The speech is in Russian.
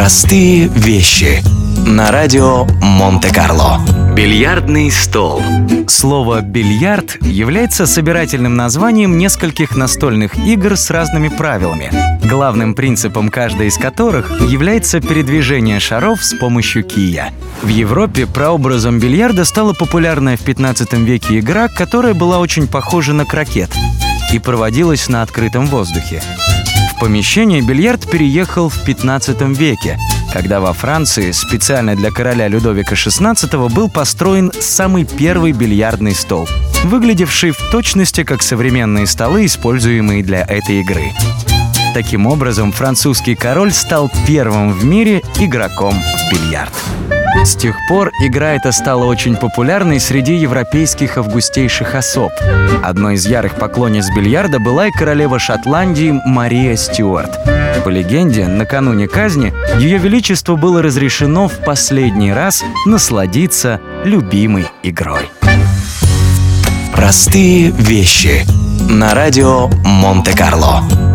Простые вещи. На радио Монте-Карло. Бильярдный стол. Слово «бильярд» является собирательным названием нескольких настольных игр с разными правилами, главным принципом каждой из которых является передвижение шаров с помощью кия. В Европе прообразом бильярда стала популярная в 15 веке игра, которая была очень похожа на крокет и проводилась на открытом воздухе. Помещение бильярд переехал в 15 веке, когда во Франции специально для короля Людовика XVI был построен самый первый бильярдный стол, выглядевший в точности как современные столы, используемые для этой игры. Таким образом, французский король стал первым в мире игроком в бильярд. С тех пор игра эта стала очень популярной среди европейских августейших особ. Одной из ярых поклонниц бильярда была и королева Шотландии Мария Стюарт. По легенде, накануне казни Ее Величеству было разрешено в последний раз насладиться любимой игрой. Простые вещи. На радио Монте-Карло.